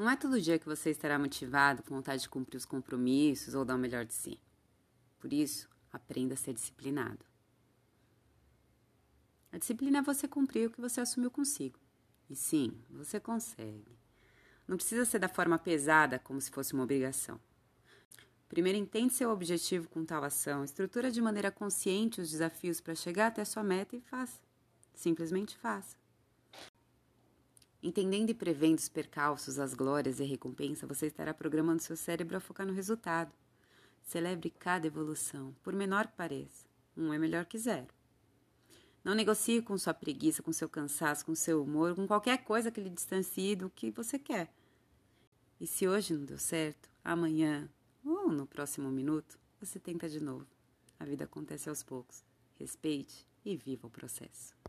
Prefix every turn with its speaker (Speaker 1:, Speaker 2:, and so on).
Speaker 1: Não é todo dia que você estará motivado, com vontade de cumprir os compromissos ou dar o melhor de si. Por isso, aprenda a ser disciplinado. A disciplina é você cumprir o que você assumiu consigo. E sim, você consegue. Não precisa ser da forma pesada, como se fosse uma obrigação. Primeiro, entende seu objetivo com tal ação, estrutura de maneira consciente os desafios para chegar até sua meta e faça. Simplesmente faça. Entendendo e prevendo os percalços, as glórias e a recompensa, você estará programando seu cérebro a focar no resultado. Celebre cada evolução, por menor que pareça. Um é melhor que zero. Não negocie com sua preguiça, com seu cansaço, com seu humor, com qualquer coisa que lhe distancie do que você quer. E se hoje não deu certo, amanhã ou no próximo minuto, você tenta de novo. A vida acontece aos poucos. Respeite e viva o processo.